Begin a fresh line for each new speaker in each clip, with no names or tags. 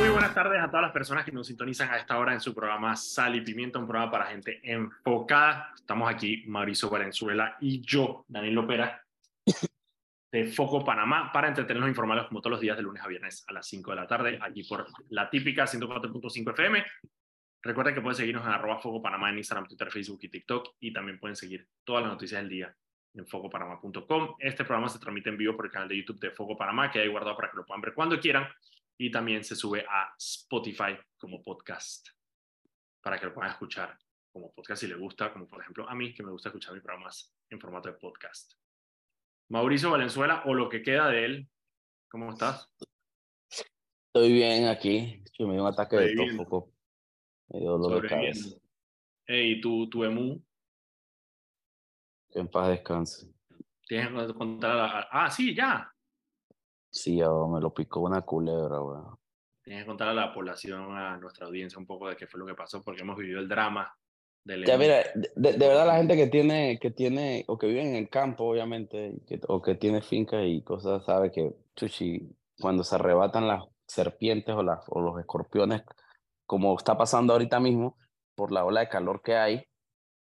Muy buenas tardes a todas las personas que nos sintonizan a esta hora en su programa Sal y Pimienta, un programa para gente enfocada. Estamos aquí, Mauricio Valenzuela y yo, Daniel Lopera, de Foco Panamá, para entretenernos e informarlos como todos los días de lunes a viernes a las 5 de la tarde, aquí por la típica 104.5 FM. Recuerden que pueden seguirnos en arroba Foco Panamá en Instagram, Twitter, Facebook y TikTok, y también pueden seguir todas las noticias del día en focopanamá.com. Este programa se transmite en vivo por el canal de YouTube de Foco Panamá, que hay guardado para que lo puedan ver cuando quieran y también se sube a Spotify como podcast para que lo puedan escuchar como podcast si les gusta, como por ejemplo a mí que me gusta escuchar mis programas en formato de podcast. Mauricio Valenzuela o lo que queda de él, ¿cómo estás?
Estoy bien aquí, yo me dio un ataque de tófoco, me dio dolor de cabeza.
Hey, ¿tu, tu emu?
En paz descanse.
Tienes que contar a Ah, sí, ya.
Sí, me lo picó una culebra, weón.
Tienes que contar a la población, a nuestra audiencia un poco de qué fue lo que pasó, porque hemos vivido el drama del...
Ya, mira, de, de, verdad la gente que tiene, que tiene, o que vive en el campo, obviamente, que, o que tiene finca y cosas, sabe que, chuchi, cuando se arrebatan las serpientes o, las, o los escorpiones, como está pasando ahorita mismo, por la ola de calor que hay,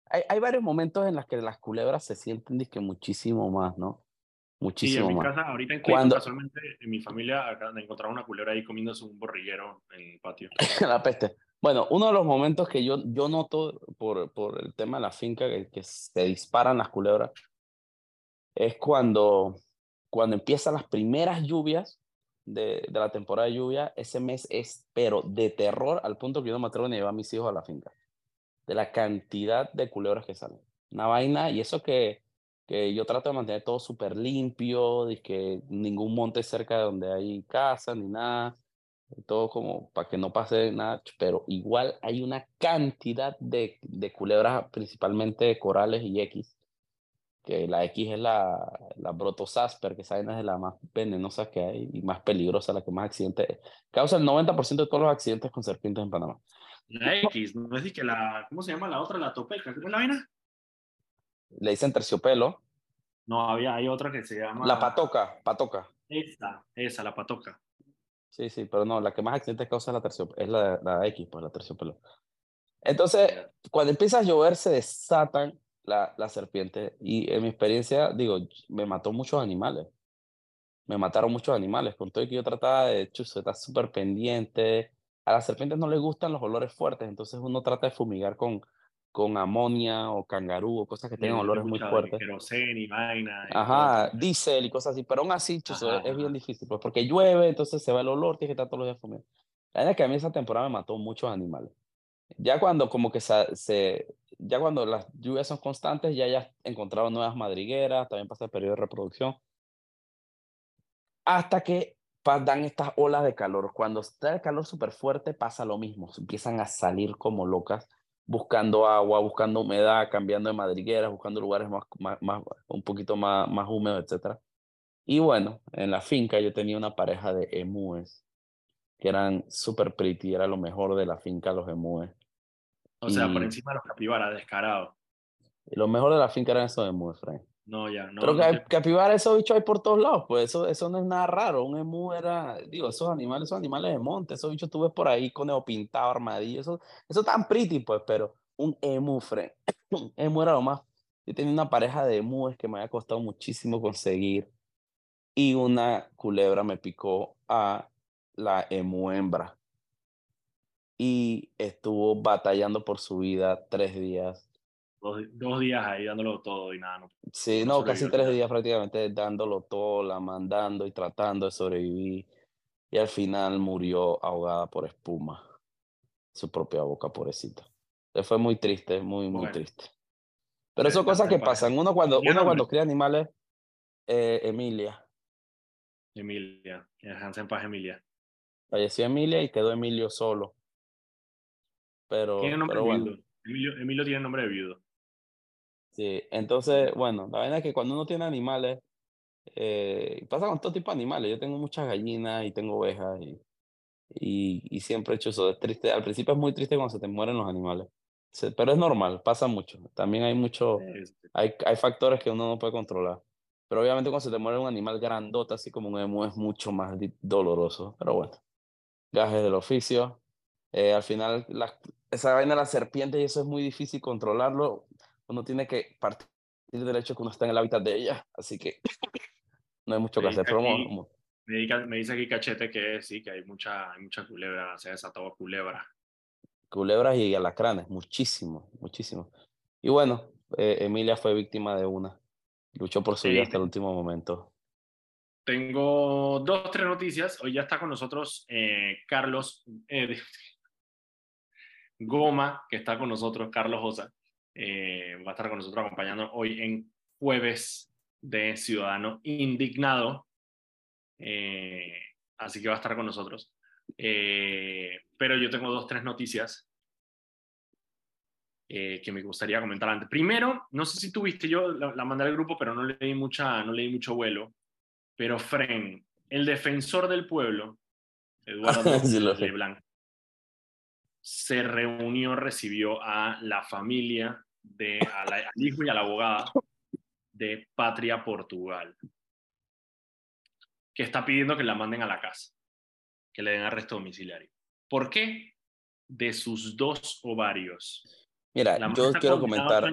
hay, hay varios momentos en los que las culebras se sienten que muchísimo más, ¿no? Muchísimo
sí, en
mi
casa, ahorita en Cuando... casualmente, en mi familia acaban de encontrar una culebra ahí comiéndose un borriguero en el patio.
la peste. Bueno, uno de los momentos que yo, yo noto por, por el tema de la finca, que, que se disparan las culebras, es cuando, cuando empiezan las primeras lluvias de, de, la temporada de lluvia, ese mes es, pero de terror, al punto que yo no me atrevo ni a llevar a mis hijos a la finca. De la cantidad de culebras que salen. Una vaina, y eso que que yo trato de mantener todo súper limpio, de que ningún monte cerca de donde hay casa ni nada, todo como para que no pase nada, pero igual hay una cantidad de, de culebras, principalmente corales y X, que la X es la, la Brotosasper, que saben es de la más venenosa que hay y más peligrosa, la que más accidentes, causa el 90% de todos los accidentes con serpientes en Panamá.
La X, no es que la, ¿cómo se llama la otra? La topeca, ¿cómo es la vaina?
Le dicen terciopelo.
No, había, hay otra que se llama...
La patoca, patoca.
Esa, esa, la patoca.
Sí, sí, pero no, la que más accidentes causa es la, terciopelo, es la, la X, pues la terciopelo. Entonces, cuando empieza a llover, se desatan la, la serpiente. Y en mi experiencia, digo, me mató muchos animales. Me mataron muchos animales. Con todo que yo trataba de, hecho, estar súper pendiente. A las serpientes no les gustan los olores fuertes, entonces uno trata de fumigar con, con amonia o cangarú o cosas que tengan olores muy fuertes.
y vaina.
Y Ajá, diésel y cosas así, pero aún así, chuzo, es, es, bien difícil, pues porque llueve, entonces se va el olor, tienes que estar todos los días fumando. La verdad es que a mí esa temporada me mató muchos animales. Ya cuando como que se, se, ya cuando las lluvias son constantes, ya ya encontrado nuevas madrigueras, también pasa el periodo de reproducción. Hasta que dan estas olas de calor. Cuando está el calor súper fuerte, pasa lo mismo. Empiezan a salir como locas buscando agua, buscando humedad, cambiando de madrigueras, buscando lugares más, más, más un poquito más, más húmedos, etc. Y bueno, en la finca yo tenía una pareja de emúes que eran súper pretty, era lo mejor de la finca los emúes.
O sea, por encima de los capibaras, descarado.
Y lo mejor de la finca eran esos emúes, Frank.
No, ya, no.
Pero
no
que, capibara, esos bichos hay por todos lados, pues eso, eso no es nada raro. Un emú era, digo, esos animales, esos animales de monte, esos bichos tú ves por ahí con el pintado, armadillo, eso, eso tan pretty, pues, pero un emu, friend. un emu era lo más. Yo tenía una pareja de emúes que me había costado muchísimo conseguir y una culebra me picó a la emu hembra y estuvo batallando por su vida tres días
Dos, dos, días ahí dándolo todo y nada. No,
sí, no, casi tres días prácticamente dándolo todo, la mandando y tratando de sobrevivir. Y al final murió ahogada por espuma. Su propia boca, pobrecita. Fue muy triste, muy, muy bueno. triste. Pero son cosas que pasan. Uno cuando, uno cuando cría animales, eh, Emilia.
Emilia, Hansen Paz Emilia.
Falleció Emilia y quedó Emilio solo. Pero,
¿Tiene nombre
pero
de
bueno.
Emilio tiene nombre de viudo.
Sí, entonces, bueno, la verdad es que cuando uno tiene animales, eh, pasa con todo tipo de animales. Yo tengo muchas gallinas y tengo ovejas y, y, y, siempre he hecho eso. Es triste. Al principio es muy triste cuando se te mueren los animales. Pero es normal, pasa mucho. También hay mucho, hay, hay factores que uno no puede controlar. Pero obviamente cuando se te muere un animal grandota, así como un emu, es mucho más doloroso. Pero bueno. gajes del oficio. Eh, al final, la, esa vaina de la serpiente y eso es muy difícil controlarlo. Uno tiene que partir del hecho que uno está en el hábitat de ella, así que no hay mucho que hacer. Pero
me, dice aquí Cachete que sí, que hay mucha, hay mucha culebra, se ha desatado culebra.
Culebras y alacranes, muchísimo, muchísimo. Y bueno, eh, Emilia fue víctima de una. Luchó por su vida hasta el último momento.
Tengo dos, tres noticias. Hoy ya está con nosotros eh, Carlos eh, Goma, que está con nosotros, Carlos Osa. Va a estar con nosotros acompañando hoy en jueves de Ciudadano Indignado. así que va a estar con nosotros. pero yo tengo dos, tres noticias eh, que me gustaría comentar antes. Primero, no sé si tuviste, yo la, mandé al grupo, pero no leí, mucha, no leí mucho vuelo, pero Fren, el defensor del pueblo, Eduardo Leblanc, se reunió, recibió a la familia, de, al hijo y a la abogada de Patria Portugal, que está pidiendo que la manden a la casa, que le den arresto domiciliario. ¿Por qué? De sus dos ovarios.
Mira, yo quiero comentar.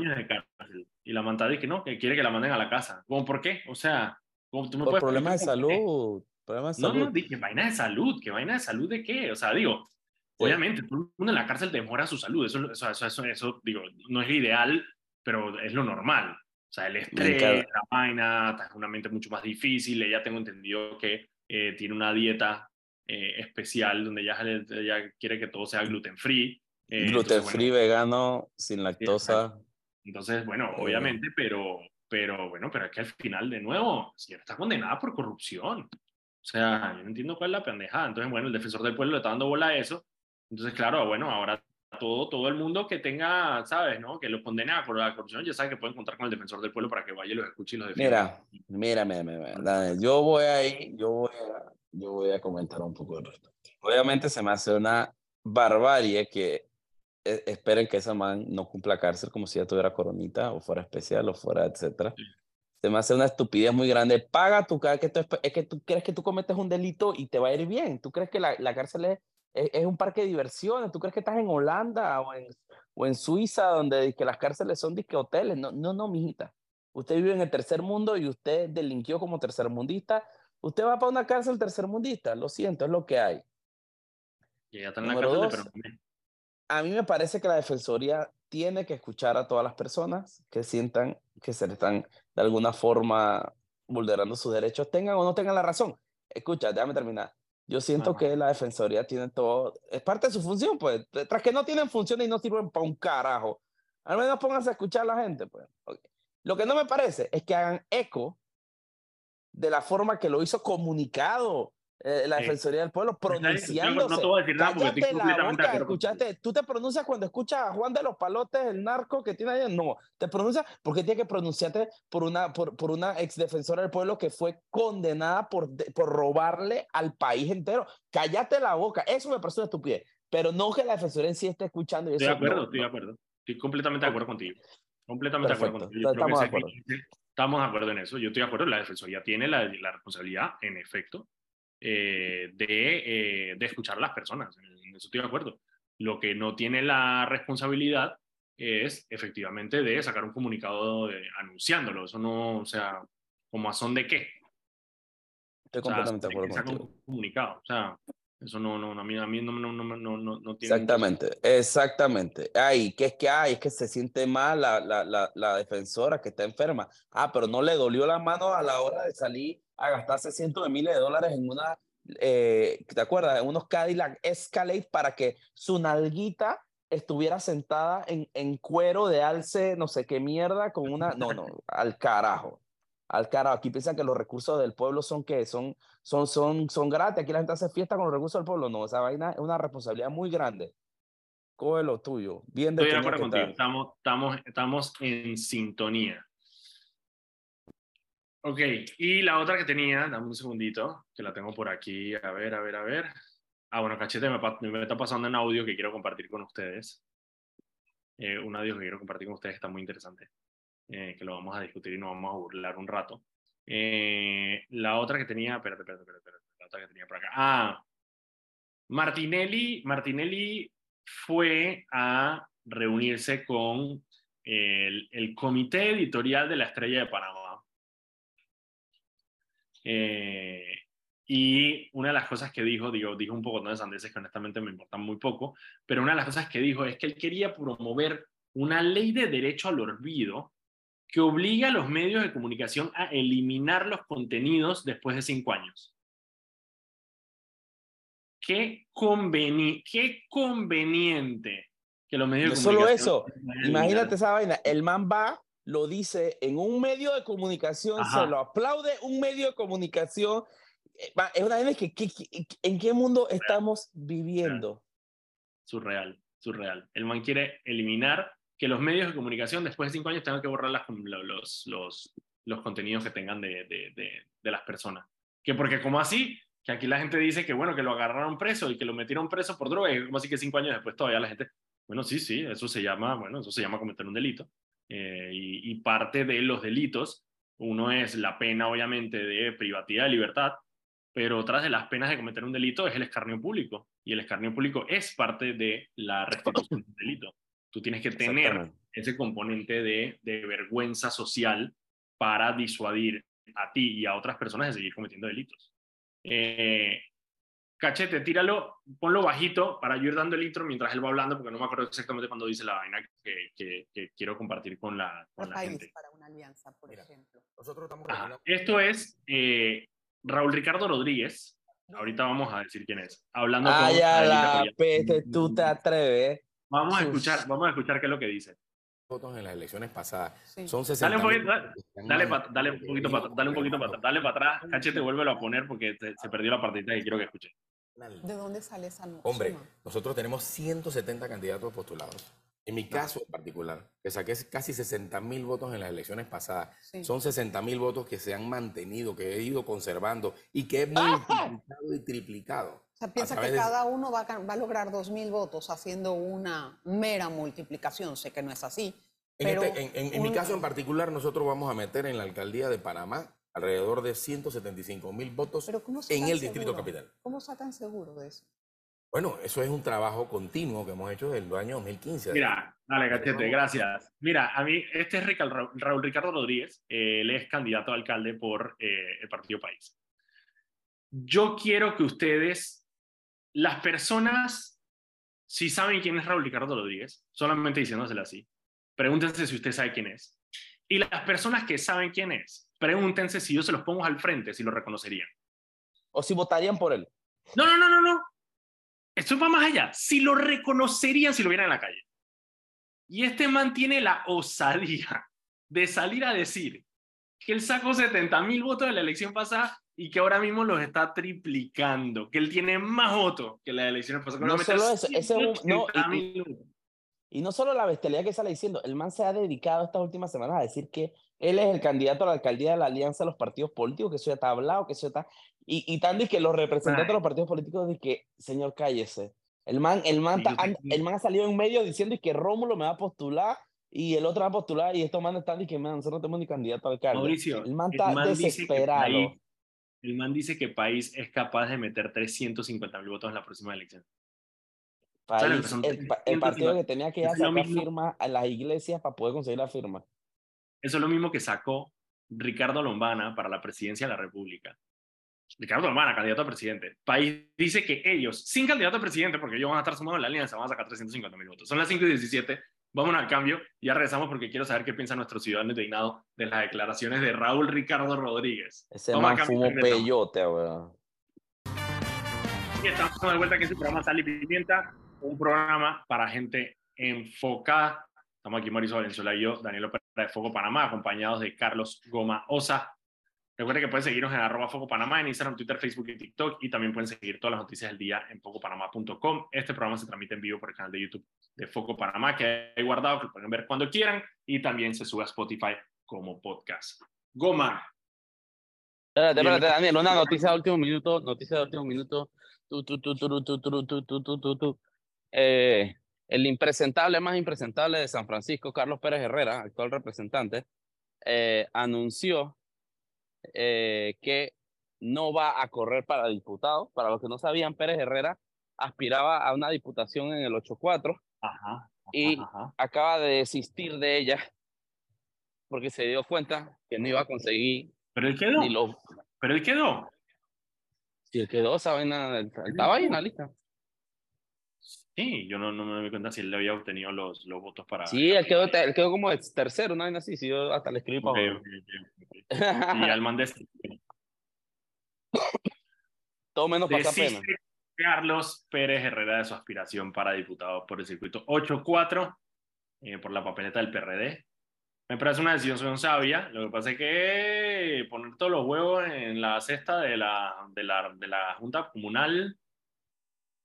y la manta dice que no, que quiere que la manden a la casa. ¿Cómo, ¿Por qué? O sea,
¿cómo tú me Por problemas de salud.
Problemas de no, salud. no, dije, vaina de salud. ¿Qué vaina de salud de qué? O sea, digo, obviamente, todo el mundo en la cárcel demora su salud. Eso, eso, eso, eso, digo, no es ideal, pero es lo normal. O sea, el estrés, la vaina, es una mente mucho más difícil. Ella tengo entendido que eh, tiene una dieta eh, especial donde ella, ella quiere que todo sea gluten free.
Eh, Gluten free, vegano, sin lactosa.
Entonces, bueno, obviamente, pero, pero bueno, pero es que al final, de nuevo, señora está condenada por corrupción. O sea, yo no entiendo cuál es la pendejada. Entonces, bueno, el defensor del pueblo le está dando bola a eso. Entonces, claro, bueno, ahora todo, todo el mundo que tenga, ¿sabes? ¿no? Que lo condena por la corrupción, ya sabe que pueden contar con el defensor del pueblo para que vaya y los escuche y los
defienda. Mira, mira, mira. Yo voy ahí, yo voy a, yo voy a comentar un poco de respecto. Obviamente se me hace una barbarie que e, esperen que esa man no cumpla cárcel como si ya tuviera coronita o fuera especial o fuera, etcétera. Se me hace una estupidez muy grande. Paga tu que es que tú crees que tú cometes un delito y te va a ir bien. Tú crees que la, la cárcel es, es, un parque de diversiones. Tú crees que estás en Holanda o en, o en Suiza donde que las cárceles son disque hoteles. No, no, no, mijita. Usted vive en el tercer mundo y usted delinquió como tercermundista. Usted va para una cárcel tercermundista. Lo siento, es lo que hay.
Y ya está en la cárcel, pero
a mí me parece que la Defensoría tiene que escuchar a todas las personas que sientan que se le están de alguna forma vulnerando sus derechos, tengan o no tengan la razón. Escucha, déjame terminar. Yo siento que la Defensoría tiene todo, es parte de su función, pues, tras que no tienen función y no sirven para un carajo. Al menos pónganse a escuchar a la gente, pues. Lo que no me parece es que hagan eco de la forma que lo hizo comunicado eh, la Defensoría del Pueblo pronunciándose. No, te voy a decir nada porque estoy completamente boca, escuchaste, tú te pronuncias cuando escuchas a Juan de los Palotes, el narco que tiene ahí. No, te pronuncias porque tiene que pronunciarte por una, por, por una ex defensora del pueblo que fue condenada por, por robarle al país entero. Cállate la boca. Eso me parece una estupidez. Pero no que la Defensoría en sí esté escuchando.
estoy de acuerdo, estoy de acuerdo. Estoy completamente de acuerdo contigo. Completamente de acuerdo contigo. estamos, de acuerdo. estamos de acuerdo en eso. Yo estoy de acuerdo. La Defensoría tiene la, la responsabilidad, en efecto, eh, de, eh, de, escuchar a las personas. En eso estoy de acuerdo. Lo que no tiene la responsabilidad es efectivamente de sacar un comunicado anunciándolo. Eso no, o sea, como a son de qué.
Estoy completamente de acuerdo
contigo. Un comunicado, o sea, eso no, no, a mí, a mí no, no, no, no, no
tiene. Exactamente, exactamente. Ay, que es que hay, es que se siente mal la, la, la, la, defensora que está enferma. Ah, pero no le dolió la mano a la hora de salir a gastarse cientos de miles de dólares en una, eh, ¿te acuerdas? En unos Cadillac Escalade para que su nalguita estuviera sentada en, en cuero de alce, no sé qué mierda, con una, no, no, al carajo. Al carajo, aquí piensan que los recursos del pueblo son que son, son, son, son gratis. Aquí la gente hace fiesta con los recursos del pueblo. No, esa vaina es una responsabilidad muy grande. Coge lo tuyo. Bien
Estoy de acuerdo contigo. Estamos, estamos, estamos en sintonía. Ok, y la otra que tenía, dame un segundito, que la tengo por aquí, a ver, a ver, a ver. Ah, bueno, cachete, me, me está pasando en audio que quiero compartir con ustedes. Eh, un audio que quiero compartir con ustedes está muy interesante, eh, que lo vamos a discutir y nos vamos a burlar un rato. Eh, la otra que tenía, espérate, espérate, espérate, la otra que tenía por acá. Ah, Martinelli, Martinelli fue a reunirse con el, el comité editorial de la Estrella de Panamá. Eh, y una de las cosas que dijo, digo, dijo un poco de sandeces que honestamente me importan muy poco, pero una de las cosas que dijo es que él quería promover una ley de derecho al olvido que obliga a los medios de comunicación a eliminar los contenidos después de cinco años. Qué, conveni qué conveniente que los medios
no
de
solo eso,
comunicación
imagínate esa vaina, el man va, lo dice en un medio de comunicación,
Ajá.
se lo aplaude un medio de comunicación. Eh, Es una vaina que, que- que- ¿en qué mundo estamos viviendo?
surreal, surreal. El man quiere eliminar que los medios de comunicación después de cinco años tengan que borrar las- lo- los, los, los contenidos que tengan de, de, de, de las personas. Que porque como así, que aquí la gente dice que bueno, que lo agarraron preso y que lo metieron preso por droga, y como así que cinco años después todavía la gente, bueno, sí, sí, eso se llama, bueno, eso se llama cometer un delito. Eh, y, y parte de los delitos, uno es la pena obviamente de privacidad de libertad, pero otras de las penas de cometer un delito es el escarnio público. Y el escarnio público es parte de la restitución del delito. Tú tienes que tener ese componente de, de vergüenza social para disuadir a ti y a otras personas de seguir cometiendo delitos. Eh, cachete, tíralo, ponlo bajito para yo ir dando el intro mientras él va hablando, porque no me acuerdo exactamente cuando dice la vaina que, que- que quiero compartir con la, con gente.
para una alianza, por
Mira.
ejemplo.
Nosotros estamos
Ajá.
regulando-
Esto es eh, Raúl Ricardo Rodríguez. Ahorita vamos a decir quién es. Hablando con
Ay, a
Adelita
la peste, tú te atreves.
Vamos a escuchar, vamos a escuchar qué es lo que dice.
Votos en las elecciones pasadas.
Sí.
Son 60
Dale un poquito, dale, dale,
pa-
pa- dale un poquito para dale un poquito para dale para atrás. Cachete, vuélvelo a poner porque te- se perdió la partita y quiero que escuche.
¿De dónde sale esa no-
Hombre, nosotros tenemos 170 candidatos postulados. En mi caso en particular, que saqué casi 60 mil votos en las elecciones pasadas,
Sí.
son 60 mil votos que se han mantenido, que he ido conservando y que he multiplicado y triplicado.
O sea, piensa que cada uno va a, va a lograr 2.000 votos haciendo una mera multiplicación. Sé que no es así.
En,
pero
este- en- en- en mi caso en particular, nosotros vamos a meter en la alcaldía de Panamá alrededor de 175 mil votos
Pero ¿cómo
en el distrito capital.
¿Cómo sacan seguro de eso?
Bueno, eso es un trabajo continuo que hemos hecho desde el año 2015.
Mira, dale, Cachete, gracias. Mira, a mí, este es Raúl Ricardo Rodríguez. eh, él es candidato a alcalde por eh, el Partido País. Yo quiero que ustedes, las personas, si saben quién es Raúl Ricardo Rodríguez, solamente diciéndoselo así, pregúntense si usted sabe quién es. Y las personas que saben quién es, pregúntense si yo se los pongo al frente, si lo reconocerían.
O si votarían por él.
No, no, no, no, no. Esto va más allá. Si lo reconocerían si lo vieran en la calle. Y este man tiene la osadía de salir a decir que él sacó 70 mil votos de la elección pasada y que ahora mismo los está triplicando, que él tiene más votos que las elecciones pasadas.
No solo eso, ese es un- no, y-
180.000 votos.
Y no solo la bestialidad que sale diciendo, el man se ha dedicado estas últimas semanas a decir que él es el candidato a la alcaldía de la alianza de los partidos políticos, que eso ya está hablado, que eso ya está... Y, y tan de que los representantes de los partidos políticos dicen que, señor, cállese. El man, el man,
Sí,
ta- an- el man ha salido en medio diciendo y que Rómulo me va a postular y el otro va a postular y estos manes están y que, man, nosotros no tenemos ni candidato a alcalde.
Mauricio,
el man
el
está
man dice que
desesperado.
El man dice que País es capaz de meter 350 mil votos en la próxima elección.
País,
que son
el, pa-
350?
el partido que tenía que sacar
mismo.
firma a las iglesias para poder conseguir la firma.
Eso es lo mismo que sacó Ricardo Lombana para la presidencia de la República. Ricardo Lombana, candidato a presidente. País dice que ellos, sin candidato a presidente, porque ellos van a estar sumados en la alianza, van a sacar 350 mil votos. Son las 5 y 17. Vamos al cambio. Ya regresamos porque quiero saber qué piensan nuestros ciudadanos indignados de las declaraciones de Raúl Ricardo Rodríguez.
Ese
al
man
y
fumó peyote, weón.
Y estamos de vuelta aquí en su programa Sal y Pimienta, un programa para gente enfocada. Estamos aquí Mauricio Valenzuela y yo, Daniel Opera de Foco Panamá, acompañados de Carlos Goma Osa. Recuerden que pueden seguirnos en arroba Foco Panamá, en Instagram, Twitter, Facebook y TikTok, y también pueden seguir todas las noticias del día en focopanamá.com. Este programa se transmite en vivo por el canal de YouTube de Foco Panamá, que hay guardado, que lo pueden ver cuando quieran, y también se sube a Spotify como podcast. Goma,
Espérate, espérate, Daniel, una noticia de último minuto, noticia de último minuto. Eh, el impresentable más impresentable de San Francisco, Carlos Pérez Herrera, actual representante, eh, anunció eh, que no va a correr para diputado. Para los que no sabían, Pérez Herrera aspiraba a una diputación en el 8-4
Ajá.
y
ajá.
acaba de desistir de ella porque se dio cuenta que no iba a conseguir
Pero él quedó. Pero él quedó.
Si él quedó, ¿saben? Estaba ahí en la lista.
Sí, yo no, no me doy cuenta si él había obtenido los, los votos para.
Sí, él quedó, él quedó como tercero, una vaina así, sí, yo hasta le escribí
Ok,
para
ok, ok, ok. Y al man des-
Todo menos pasa pena.
Carlos Pérez Herrera de su aspiración para diputado por el circuito 8-4 eh, por la papeleta del PRD. Me parece una decisión sabia. Lo que pasa es que poner todos los huevos en la cesta de la, de la, de la Junta Comunal,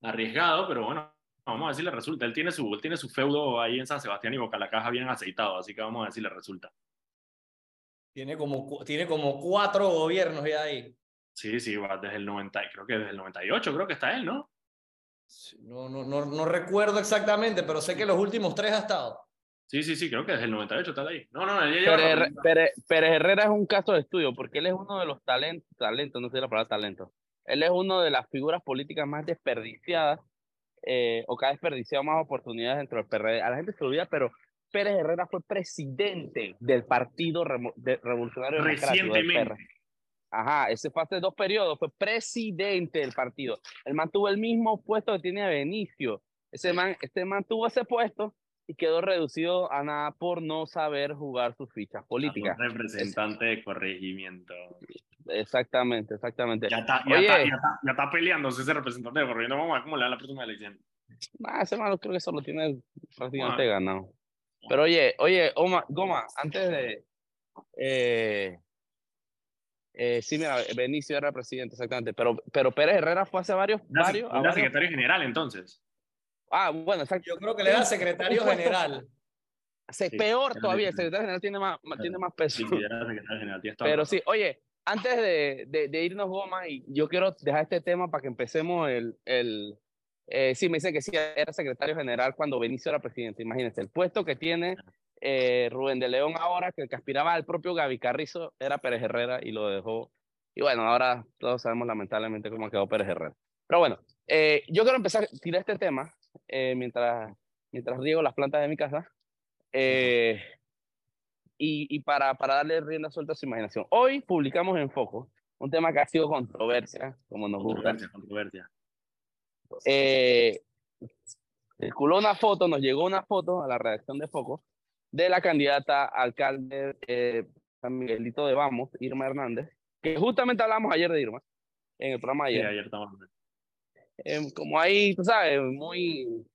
arriesgado, pero bueno, vamos a ver si le resulta. Él tiene su, él tiene su feudo ahí en San Sebastián y Boca la Caja bien aceitado, así que vamos a ver si le resulta.
Tiene como, tiene como cuatro gobiernos ya ahí.
Sí, sí, va desde el 90, creo que desde el 98 creo que está él, ¿no?
Sí, No, no, no, no recuerdo exactamente, pero sé que los últimos tres ha estado.
Sí, sí, sí, creo que desde el 98 está ahí. No, no, lleva
Pérez, Herrera es un caso de estudio porque él es uno de los talentos, talentos, no sé la palabra talento. Él es uno de las figuras políticas más desperdiciadas eh, o que ha desperdiciado más oportunidades dentro del PRD. A la gente se olvida, pero Pérez Herrera fue presidente del Partido Remo- de- Revolucionario
Recientemente.
Ajá, ese fue hace dos periodos, fue presidente del partido. Él mantuvo el mismo puesto que tiene Benicio. Ese man, este man tuvo ese puesto y quedó reducido a nada por no saber jugar sus fichas políticas.
Un representante de corregimiento.
Exactamente, exactamente.
Ya está, ya,
Oye.
está, ya, está, ya está peleándose ese representante de corregimiento. Vamos a ver cómo le da la próxima elección.
Nah, ese man creo que eso lo tiene prácticamente
Bueno.
ganado. Pero oye, oye, Oma, Goma, antes de... Eh, eh, sí, mira, Benicio era presidente, exactamente. Pero, pero Pérez Herrera fue hace varios...
Era,
varios,
era
varios-
secretario general entonces.
Ah, bueno, exacto.
Yo creo que le da secretario general.
Se-
Sí,
peor todavía, el secretario general tiene más, más- tiene más peso.
Sí, sí, era secretario general.
Pero sí, oye, antes de, de, de irnos, Goma, y yo quiero dejar este tema para que empecemos el... el eh, sí, me dice que sí, era secretario general cuando Benicio era presidente. Imagínense, el puesto que tiene eh, Rubén de León ahora, que el que aspiraba al propio Gaby Carrizo, era Pérez Herrera y lo dejó. Y bueno, ahora todos sabemos lamentablemente cómo quedó Pérez Herrera. Pero bueno, eh, yo quiero empezar a tirar este tema eh, mientras, mientras riego las plantas de mi casa. Eh, y, y para, para darle rienda suelta a su imaginación. Hoy publicamos en Foco un tema que ha sido controversia, como nos gusta.
Controversia.
Eh, circuló una foto, nos llegó una foto a la redacción de Foco de la candidata alcalde eh, San Miguelito de Vamos, Irma Hernández, que justamente hablamos ayer de Irma, en el programa de
Sí,
ayer.
ayer estamos.
Eh, como ahí, tú sabes, muy,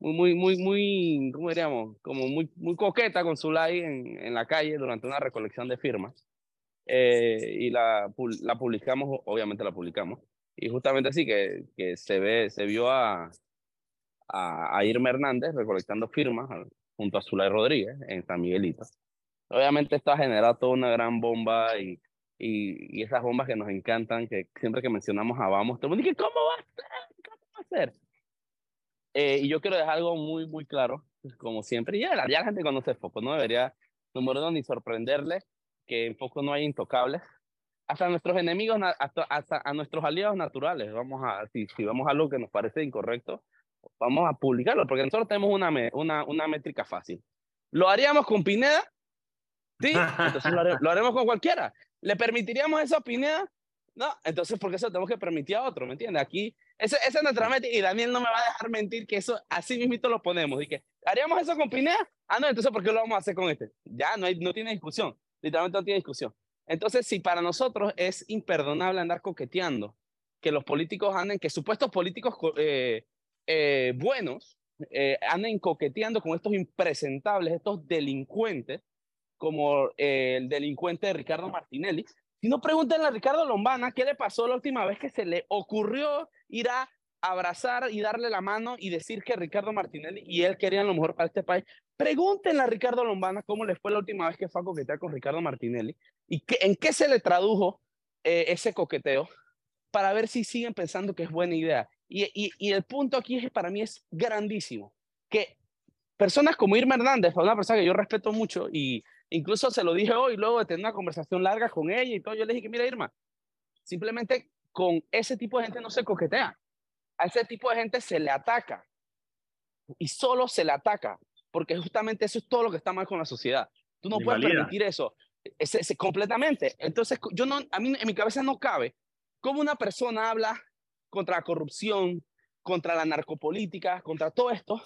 muy, muy, muy, muy, ¿cómo diríamos? Como muy, muy coqueta con su like en, en la calle durante una recolección de firmas. Eh, y la, la publicamos, obviamente la publicamos. Y justamente así que, que se ve, se vio a, a, a Irma Hernández recolectando firmas junto a Zulay Rodríguez en San Miguelito. Obviamente esto ha generado toda una gran bomba y, y, y esas bombas que nos encantan, que siempre que mencionamos a Vamos, todo el mundo dice, ¿cómo va a ser? ¿Cómo va a ser? Eh, y yo quiero dejar algo muy, muy claro, como siempre, ya, ya la gente conoce Foco, no debería, número uno, ni sorprenderle que en Foco no hay intocables. Hasta a nuestros enemigos, hasta, hasta a nuestros aliados naturales, vamos a, si, si vemos algo que nos parece incorrecto, vamos a publicarlo, porque nosotros tenemos una, una, una métrica fácil. ¿Lo haríamos con Pineda? Sí, entonces lo, hare- lo haremos con cualquiera. ¿Le permitiríamos eso a Pineda? No, entonces ¿por qué se lo tenemos que permitir a otro? ¿Me entiendes? Aquí, esa es nuestra métrica y Daniel no me va a dejar mentir que eso así mismito lo ponemos. Y que, ¿haríamos eso con Pineda? Ah, no, entonces ¿por qué lo vamos a hacer con este? Ya, no, hay, no tiene discusión. Literalmente no tiene discusión. Entonces, si para nosotros es imperdonable andar coqueteando, que los políticos anden, que supuestos políticos co- eh, eh, buenos eh, anden coqueteando con estos impresentables, estos delincuentes, como eh, el delincuente de Ricardo Martinelli. Si no, pregúntenle a Ricardo Lombana qué le pasó la última vez que se le ocurrió ir a abrazar y darle la mano y decir que Ricardo Martinelli y él querían lo mejor para este país. Pregúntenle a Ricardo Lombana cómo le fue la última vez que fue a coquetear con Ricardo Martinelli y qué, en qué se le tradujo eh, ese coqueteo para ver si siguen pensando que es buena idea. Y, y, y el punto aquí es, para mí es grandísimo, que personas como Irma Hernández, una persona que yo respeto mucho y incluso se lo dije hoy luego de tener una conversación larga con ella y todo, yo le dije que mira Irma, simplemente con ese tipo de gente no se coquetea. a ese tipo de gente se le ataca. Y solo se le ataca, porque justamente eso es todo lo que está mal con la sociedad. Tú no puedes
Invalida.
permitir eso, ese- completamente. Entonces, yo no, a mí en mi cabeza no cabe cómo una persona habla contra la corrupción, contra la narcopolítica, contra todo esto,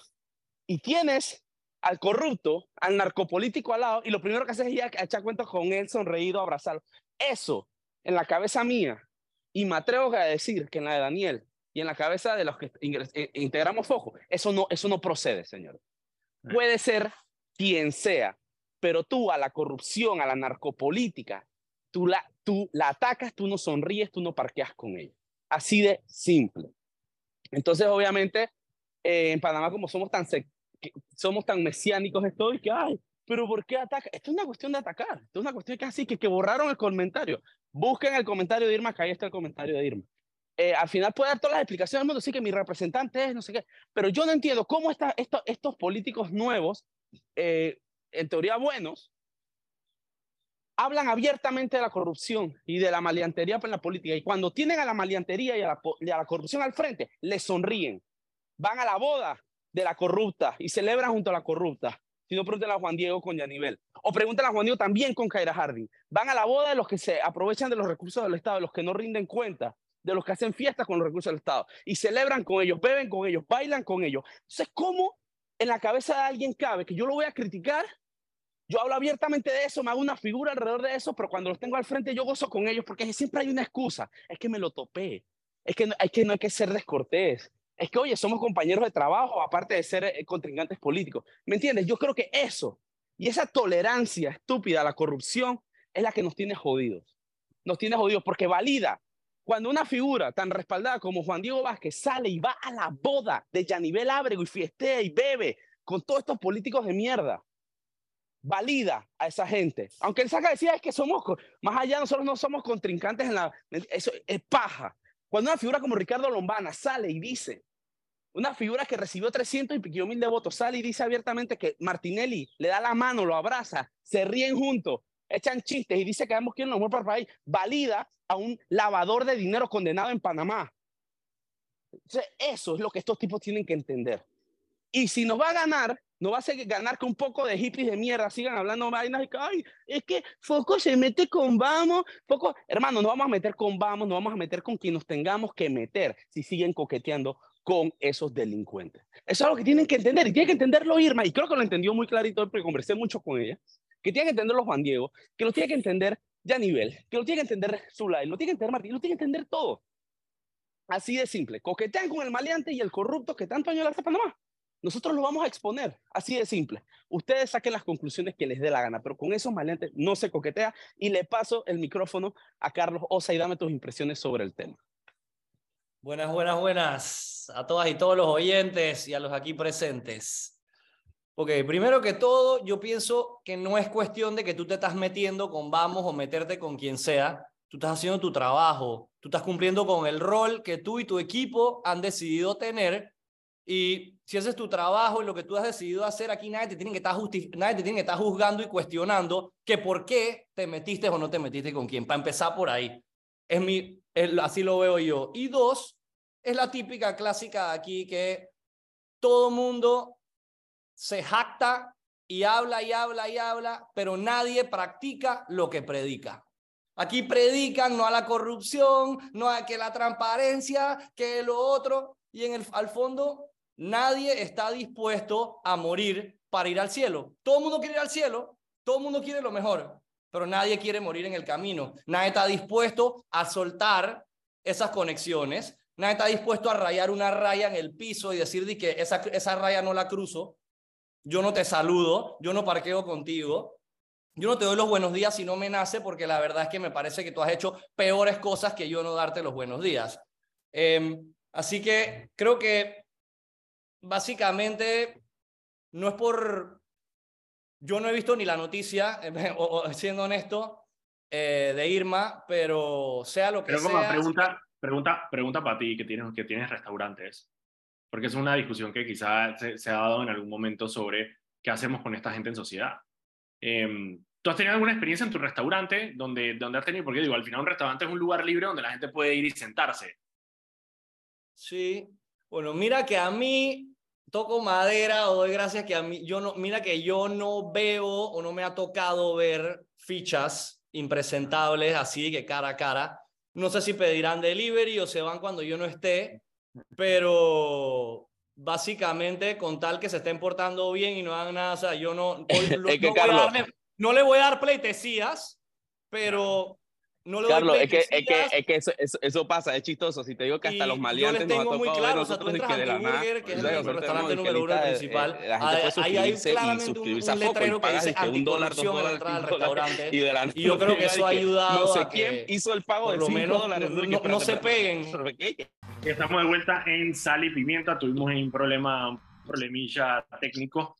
y tienes al corrupto, al narcopolítico al lado, y lo primero que haces es ir a a echar cuentos con él, sonreído, abrazarlo. Eso, en la cabeza mía, y me atrevo a decir que en la de Daniel y en la cabeza de los que eh, integramos Foco, eso no, eso no procede, señor. Puede ser quien sea, pero tú a la corrupción, a la narcopolítica, tú la, tú la atacas, tú no sonríes, tú no parqueas con ella. Así de simple. Entonces, obviamente, eh, en Panamá, como somos tan, que- somos tan mesiánicos, estoy que, ay, pero ¿por qué ataca? Esto es una cuestión de atacar. Esto es una cuestión así, que, que borraron el comentario. Busquen el comentario de Irma, que ahí está el comentario de Irma. Eh, al final puede dar todas las explicaciones del mundo, sí que mi representante es, no sé qué, pero yo no entiendo cómo esta, esto- estos políticos nuevos, eh, en teoría buenos, hablan abiertamente de la corrupción y de la maleantería en la política. Y cuando tienen a la maleantería y a la, y a la corrupción al frente, les sonríen. Van a la boda de la corrupta y celebran junto a la corrupta. Si no, pregúntenle a Juan Diego con Yanivel. O pregúntenle a Juan Diego también con Kaira Harding. Van a la boda de los que se aprovechan de los recursos del Estado, de los que no rinden cuenta, de los que hacen fiestas con los recursos del Estado. Y celebran con ellos, beben con ellos, bailan con ellos. Entonces, ¿cómo en la cabeza de alguien cabe que yo lo voy a criticar yo hablo abiertamente de eso, me hago una figura alrededor de eso, pero cuando los tengo al frente yo gozo con ellos porque siempre hay una excusa. Es que me lo topé. Es que no, es que no hay que ser descortés. Es que, oye, somos compañeros de trabajo, aparte de ser eh, contrincantes políticos. ¿Me entiendes? Yo creo que eso y esa tolerancia estúpida a la corrupción es la que nos tiene jodidos. Nos tiene jodidos porque valida cuando una figura tan respaldada como Juan Diego Vázquez sale y va a la boda de Yanivel Ábrego y fiestea y bebe con todos estos políticos de mierda valida a esa gente. Aunque él saca decía es que somos, más allá nosotros no somos contrincantes en la, eso es paja. Cuando una figura como Ricardo Lombana sale y dice, una figura que recibió 300 y piquillo mil de votos, sale y dice abiertamente que Martinelli le da la mano, lo abraza, se ríen juntos, echan chistes y dice que ambos quieren lo mejor para el país, valida a un lavador de dinero condenado en Panamá. Entonces, eso es lo que estos tipos tienen que entender. Y si nos va a ganar, no va a ser ganar con un poco de hippies de mierda, sigan hablando vainas y que, ay, es que Foco se mete con vamos, Foco, hermano, no vamos a meter con vamos, no vamos a meter con quien nos tengamos que meter si siguen coqueteando con esos delincuentes. Eso es lo que tienen que entender y tienen que entenderlo Irma, y creo que lo entendió muy clarito porque conversé mucho con ella, que tiene que entenderlo Juan Diego, que lo tiene que entender Yanivel, que lo tiene que entender Zulay, lo tiene que entender Martín, lo tiene que entender todo. Así de simple, coquetean con el maleante y el corrupto que tanto año le hace Panamá. Nosotros lo vamos a exponer, así de simple. Ustedes saquen las conclusiones que les dé la gana, pero con esos maleantes no se coquetea. Y le paso el micrófono a Carlos Osa y dame tus impresiones sobre el tema.
Buenas, buenas, buenas a todas y todos los oyentes y a los aquí presentes. Ok, primero que todo, yo pienso que no es cuestión de que tú te estás metiendo con vamos o meterte con quien sea. Tú estás haciendo tu trabajo, tú estás cumpliendo con el rol que tú y tu equipo han decidido tener. Y si haces tu trabajo y lo que tú has decidido hacer aquí, nadie te tiene que estar, nadie te tiene que estar juzgando y cuestionando que por qué te metiste o no te metiste con quién. Para empezar por ahí. Es mi, es- así lo veo yo. Y dos, es la típica clásica aquí que todo mundo se jacta y habla y habla y habla, pero nadie practica lo que predica. Aquí predican no a la corrupción, no a que la transparencia, que lo otro, y en el, al fondo nadie está dispuesto a morir para ir al cielo. Todo el mundo quiere ir al cielo, todo el mundo quiere lo mejor, pero nadie quiere morir en el camino. Nadie está dispuesto a soltar esas conexiones. Nadie está dispuesto a rayar una raya en el piso y decir que esa, esa raya no la cruzo. Yo no te saludo, yo no parqueo contigo. Yo no te doy los buenos días si no me nace porque la verdad es que me parece que tú has hecho peores cosas que yo no darte los buenos días. Em, así que creo que básicamente no es por... Yo no he visto ni la noticia, o, o siendo honesto, eh, de Irma, pero sea lo que
Pero como
sea...
pregunta, pregunta, pregunta para ti que tienes, que tienes restaurantes, porque es una discusión que quizá se, se ha dado en algún momento sobre qué hacemos con esta gente en sociedad. Em, ¿Tú has tenido alguna experiencia en tu restaurante donde, donde has tenido, porque digo, al final un restaurante es un lugar libre donde la gente puede ir y sentarse.
Sí, Bueno, mira que a mí toco madera o doy gracias que a mí, yo no, mira que yo no veo o no me ha tocado ver fichas impresentables así que cara a cara. No sé si pedirán delivery o se van cuando yo no esté, pero básicamente con tal que se estén portando bien y no hagan nada, o sea, yo no, no,
Es que,
no voy darle- no le voy a dar pleitesías, pero no le doy
Carlos, es que, es que, es que eso, eso, eso pasa, es chistoso. Si te digo que hasta
Y
los maleantes nos ha
tengo muy
tocado
claro,
ver
o sea, tú entras
que
a
de la nada.
Antiburger, que es el
nosotros
restaurante número uno, el principal,
eh, la gente
ahí-
puede
ahí hay
suscribirse y
claramente un-
suscribirse a
un letrero que dice
que un dólar, dos
a
dólares, dólares,
restaurante.
y de la
Y yo creo que eso ha ayudado
No sé
a
quién
que
hizo el pago de
lo
5
menos
dólares.
no- se peguen.
Estamos de vuelta en Sal y Pimienta. Tuvimos un problema, un problemilla técnico.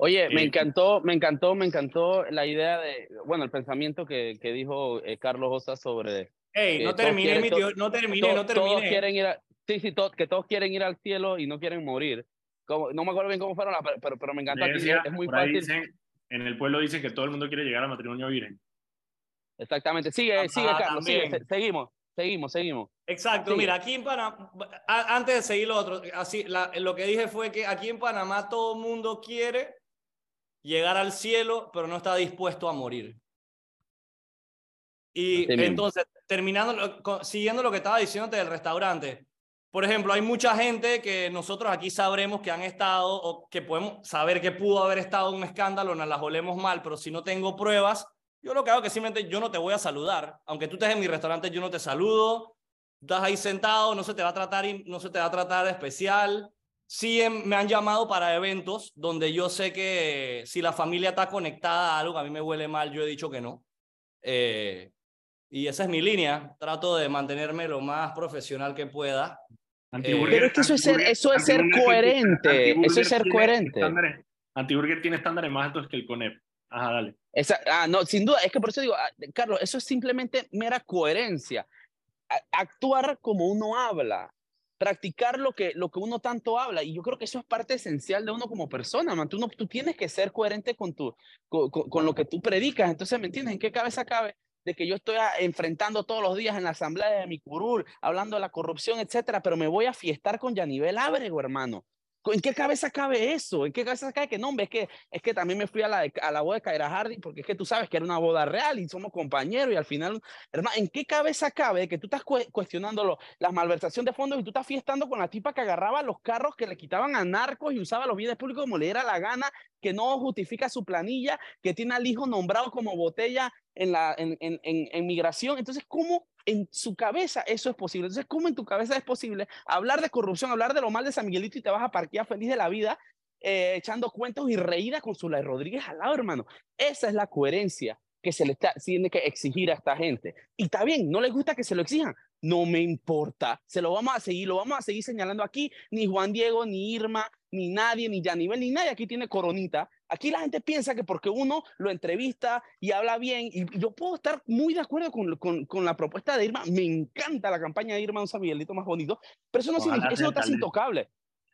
Oye, me
Eh,
encantó, me encantó, me encantó la idea de, bueno, el pensamiento que, que dijo eh, Carlos Osa sobre
Ey,
que
no
todos
terminé,
quieren-
mi tío, no terminé, no
todos quieren ir a, sí, sí, to- que todos quieren ir al cielo y no quieren morir. Como, no me acuerdo bien cómo fueron las, pero, pero me encanta
decía,
es muy fácil.
dicen, en el pueblo dicen que todo el mundo quiere llegar al matrimonio virgen.
Exactamente, sigue, sigue, Carlos, sigue,
también.
se- seguimos, seguimos, seguimos.
Exacto,
Sigue.
mira, aquí en Panamá, antes de seguir lo otro, así, la- lo que dije fue que aquí en Panamá todo el mundo quiere llegar al cielo, pero no está dispuesto a morir. Y entonces, terminando, siguiendo lo que estaba diciéndote del restaurante, por ejemplo, hay mucha gente que nosotros aquí sabremos que han estado o que podemos saber que pudo haber estado un escándalo, nos las olemos mal, pero si no tengo pruebas, yo lo que hago es que simplemente yo no te voy a saludar. Aunque tú estés en mi restaurante, yo no te saludo. Estás ahí sentado, no se te va a tratar, no se te va a tratar de especial. Sí em- me han llamado para eventos donde yo sé que si la familia está conectada a algo a mí me huele mal, yo he dicho que no. Eh, y esa es mi línea. Trato de mantenerme lo más profesional que pueda.
Antiburger-
Pero es que eso es ser- eso es ser coherente,
Antiburger
eso es ser
tiene
coherente.
estándares- Antiburger tiene estándares más altos que el CONEP. Ajá, dale.
Esa, ah, no, sin duda, es que por eso digo, ah, Carlos, eso es simplemente mera coherencia. A- actuar como uno habla, practicar lo que, lo que uno tanto habla. Y yo creo que eso es parte esencial de uno como persona, man. Tú, no, tú tienes que ser coherente con, tu, con, lo que tú predicas. Entonces, ¿me entiendes? ¿En qué cabeza cabe? de que yo estoy ah, enfrentando todos los días en la asamblea de mi curul, hablando de la corrupción, etcétera, pero me voy a fiestar con Yanivel Ábrego, hermano. ¿En qué cabeza cabe eso? ¿En qué cabeza cabe que no? Es que, es que también me fui a la, a la boda de Kaira Hardy porque es que tú sabes que era una boda real y somos compañeros y al final, hermano, ¿en qué cabeza cabe que tú estás cue- cuestionando las malversaciones de fondos y tú estás fiestando con la tipa que agarraba los carros que le quitaban a narcos y usaba los bienes públicos como le diera la gana, que no justifica su planilla, que tiene al hijo nombrado como botella en, la, en, en, en migración? Entonces, ¿cómo en su cabeza eso es posible? Entonces, ¿cómo en tu cabeza es posible hablar de corrupción, hablar de lo mal de San Miguelito y te vas a parquear feliz de la vida eh, echando cuentos y reída con Zulay Rodríguez al lado, hermano? Esa es la coherencia que se le está, tiene que exigir a esta gente. Y está bien, no les gusta que se lo exijan. No me importa, se lo vamos a seguir, lo vamos a seguir señalando aquí. Ni Juan Diego, ni Irma, ni nadie, ni Yanivel, ni nadie aquí tiene coronita. Aquí la gente piensa que porque uno lo entrevista y habla bien, y yo puedo estar muy de acuerdo con, con, con la propuesta de Irma, me encanta la campaña de Irma, un San Miguelito más bonito, pero eso no, significa, eso no está
alcalde.
intocable.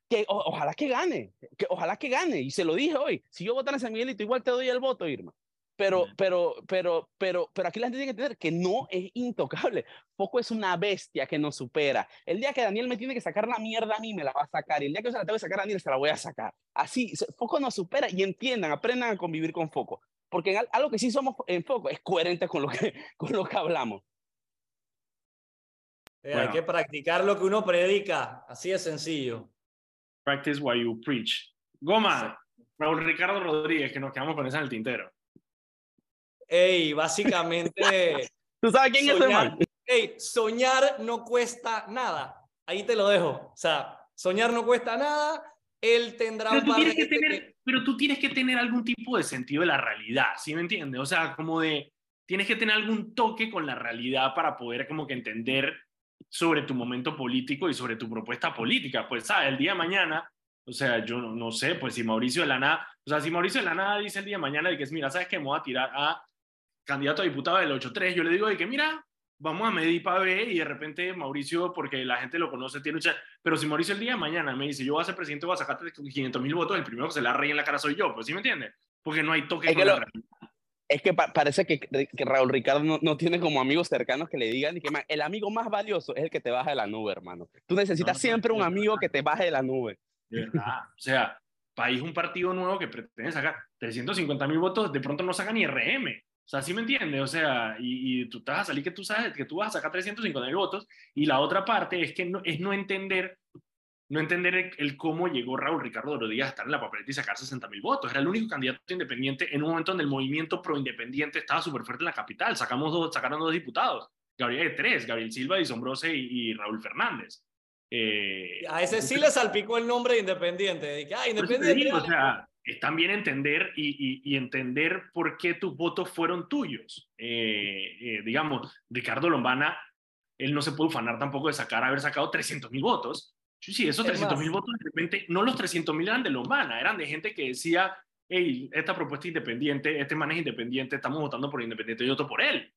Que o- ojalá que gane, que ojalá que gane, y se lo dije hoy, si yo votara en San Miguelito, igual te doy el voto, Irma. Pero, pero, pero, pero, pero aquí la gente tiene que entender que no es intocable. Foco es una bestia que nos supera. El día que Daniel me tiene que sacar la mierda a mí, me la va a sacar. Y el día que yo se la tengo que sacar a Daniel, se la voy a sacar. Así, Foco nos supera y entiendan, aprendan a convivir con Foco. Porque algo que sí somos en Foco es coherente con lo que, con lo que hablamos.
Eh,
Bueno.
Hay que practicar lo que uno predica, así de sencillo.
Practice what you preach. Goma, Raúl Ricardo Rodríguez, que nos quedamos con esa en el tintero.
Ey, básicamente,
¿Tú sabes quién es ese
soñar,
man?
ey, soñar no cuesta nada. Ahí te lo dejo. O sea, soñar no cuesta nada. Él tendrá
Pero
un
tú,
par de
que tener,
que-
pero tú tienes que tener algún tipo de sentido de la realidad, ¿sí me entiendes? O sea, como de, tienes que tener algún toque con la realidad para poder como que entender sobre tu momento político y sobre tu propuesta política. Pues, ¿sabes? El día de mañana, o sea, yo no, no sé, pues si Mauricio de la nada, o sea, si Mauricio de la nada dice el día de mañana de que es, mira, ¿sabes qué? Me voy a tirar a candidato a diputado del 8-3, yo le digo de que, mira, vamos a medir para ver y de repente Mauricio, porque la gente lo conoce, tiene mucha... Pero si Mauricio el día de mañana me dice, yo voy a ser presidente, voy a sacarte 500 mil votos, el primero que se la rey en la cara soy yo, pues ¿sí me entiendes? Porque no hay toque
Es
con
que
la
lo-
realidad.
Es que pa- parece que, que Raúl Ricardo no, no tiene como amigos cercanos que le digan y que "Man, el amigo más valioso es el que te baja de la nube, hermano. Tú necesitas
no,
siempre un amigo que te baje de la nube.
De verdad. O sea, país, un partido nuevo que pretende sacar 350 mil votos, de pronto no saca ni RM. O sea, ¿sí me entiendes? O sea, y, y tú vas a salir que tú sabes que tú vas a sacar 350 mil votos. Y la otra parte es que no, es no entender, no entender el, el cómo llegó Raúl Ricardo Rodríguez a estar en la papeleta y sacar 60 mil votos. Era el único candidato independiente en un momento donde el movimiento pro-independiente estaba súper fuerte en la capital. Sacamos dos, sacaron dos diputados. Gabriel tres, Gabriel Silva, Dison Brose y, y Raúl Fernández. Eh,
A ese sí le salpicó el nombre de Independiente. De que, ah, Independiente.
digo, o sea, es también entender y, y- y entender por qué tus votos fueron tuyos. Eh, eh, digamos, Ricardo Lombana, él no se puede ufanar tampoco de sacar, haber sacado 300 mil votos. Sí, esos
Es
300 mil votos de repente, no los 300 mil eran de Lombana, eran de gente que decía, hey, esta propuesta es independiente, este man es independiente, estamos votando por independiente, yo voto por él.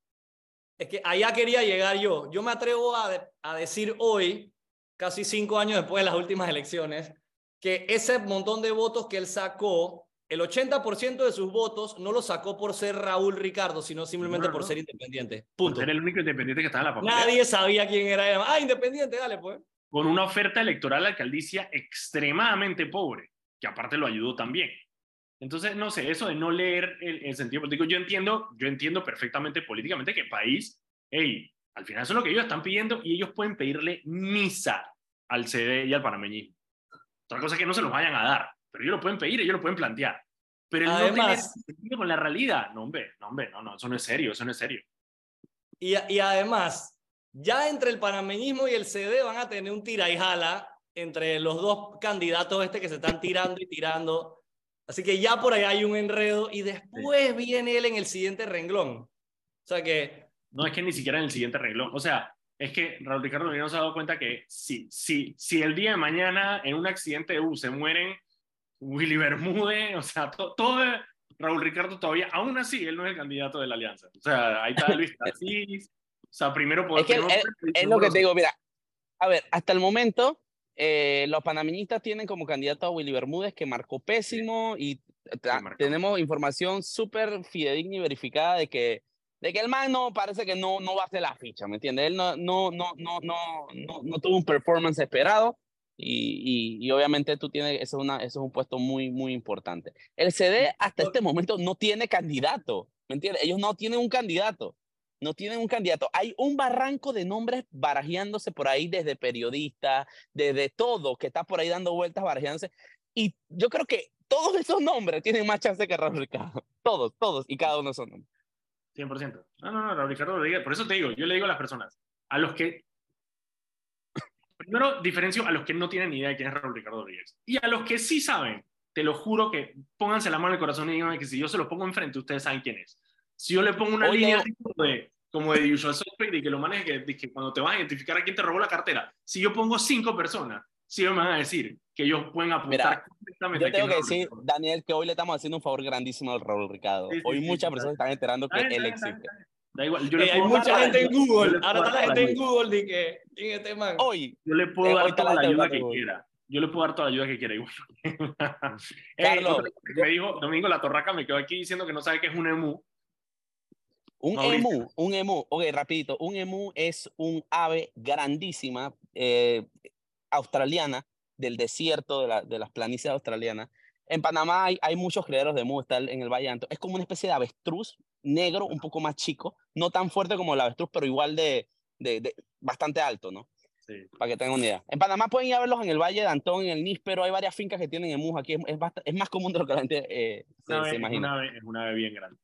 Es que allá quería llegar yo. Yo me atrevo a, de- a decir hoy, casi cinco años después de las últimas elecciones, que ese montón de votos que él sacó, el 80% de sus votos no lo sacó por ser Raúl Ricardo, sino simplemente
No, no,
por ser independiente. Punto.
ser el único independiente que estaba en la papeleta.
Nadie sabía quién era. él. Ah, independiente, dale pues.
con una oferta electoral la alcaldicia extremadamente pobre, que aparte lo ayudó también. Entonces, no sé, eso de no leer el, el sentido político, yo entiendo, yo entiendo perfectamente políticamente que el país, hey, al final eso es lo que ellos están pidiendo y ellos pueden pedirle misa al CD y al panameñismo. Otra cosa es que no se los vayan a dar, pero ellos lo pueden pedir, ellos lo pueden plantear. Pero el no tener
Además-
con la realidad, no, hombre, no, hombre, no, no, eso no es serio, eso no es serio.
Y, y además, ya entre el panameñismo y el CD van a tener un tira y jala entre los dos candidatos este que se están tirando y tirando. Así que ya por ahí hay un enredo y después viene él en el siguiente renglón. O sea que
No es que ni siquiera en el siguiente renglón. O sea, es que Raúl Ricardo no se ha dado cuenta que si, si, si el día de mañana en un accidente de bus se mueren Willy Bermúdez, o sea, to- todo Raúl Ricardo todavía, aún así, él no es el candidato de la alianza. O sea, ahí está Luis Tarcís. O sea, primero por
Es que es, es lo que te digo, mira, a ver, hasta el momento eh, los panameñistas tienen como candidato a Willy Bermúdez que marcó pésimo y
marcó.
tenemos información súper fidedigna y verificada de que de que el man no parece que no, no va a hacer la ficha, ¿me entiendes? Él no, no, no, no, no, no, no tuvo un performance esperado y, y, y obviamente tú tienes, eso es, una, eso es un puesto muy, muy importante. El CD hasta este momento no tiene candidato, ¿me entiendes? Ellos no tienen un candidato no tienen un candidato. Hay un barranco de nombres barajeándose por ahí desde periodistas, desde todo que está por ahí dando vueltas barajeándose. Y yo creo que todos esos nombres tienen más chance que Raúl Ricardo. Todos, todos y cada uno son nombres.
100%. No, no, no, Ricardo Rodríguez. Por eso te digo, yo le digo a las personas, a los que. Primero, diferencio a los que no tienen ni idea de quién es Raúl Ricardo Rodríguez. Y a los que sí saben, te lo juro que pónganse la mano en el corazón y díganme que si yo se los pongo enfrente, ustedes saben quién es. Si yo le pongo una
Oye,
línea de, como de usual suspect y que lo maneje, que, que cuando te vas a identificar a quién te robó la cartera, si yo pongo cinco personas, sí me van a decir que ellos pueden apuntar
Mira,
completamente
Yo tengo que decir,
Ricardo.
Daniel, que hoy le estamos haciendo un favor grandísimo al Raúl Ricardo.
Sí, sí,
hoy
sí,
muchas
sí,
personas
está
están enterando que él existe.
Da igual, yo le
hay
puedo
mucha
dar-
gente en Google.
le
Ahora está la gente en. Google de que ¿quién es este man?
Hoy,
Yo le puedo
Eh,
dar toda
la
ayuda que quiera. Yo le puedo dar toda la ayuda que quiera. igual. Ey,
Carlos,
me dijo Domingo La Torraca, me quedó aquí diciendo que no sabe qué es un emu.
Un
Mauricio.
emu, un emu, ok, rapidito, un emu es un ave grandísima, eh, australiana, del desierto, de, la- de las planicies australianas. En Panamá hay, hay muchos criaderos de está en el Valle Alto. Es como una especie de avestruz negro, un poco más chico, no tan fuerte como el avestruz, pero igual de, de, de- bastante alto, ¿no?
Sí.
Para que tengan una idea. En Panamá pueden ir a verlos en el Valle de Antón, en el Níspero, hay varias fincas que tienen emus aquí, es, es, es más común de lo que la gente eh, se,
Una
se
ave- es,
imagina.
una ave, es una ave bien grande.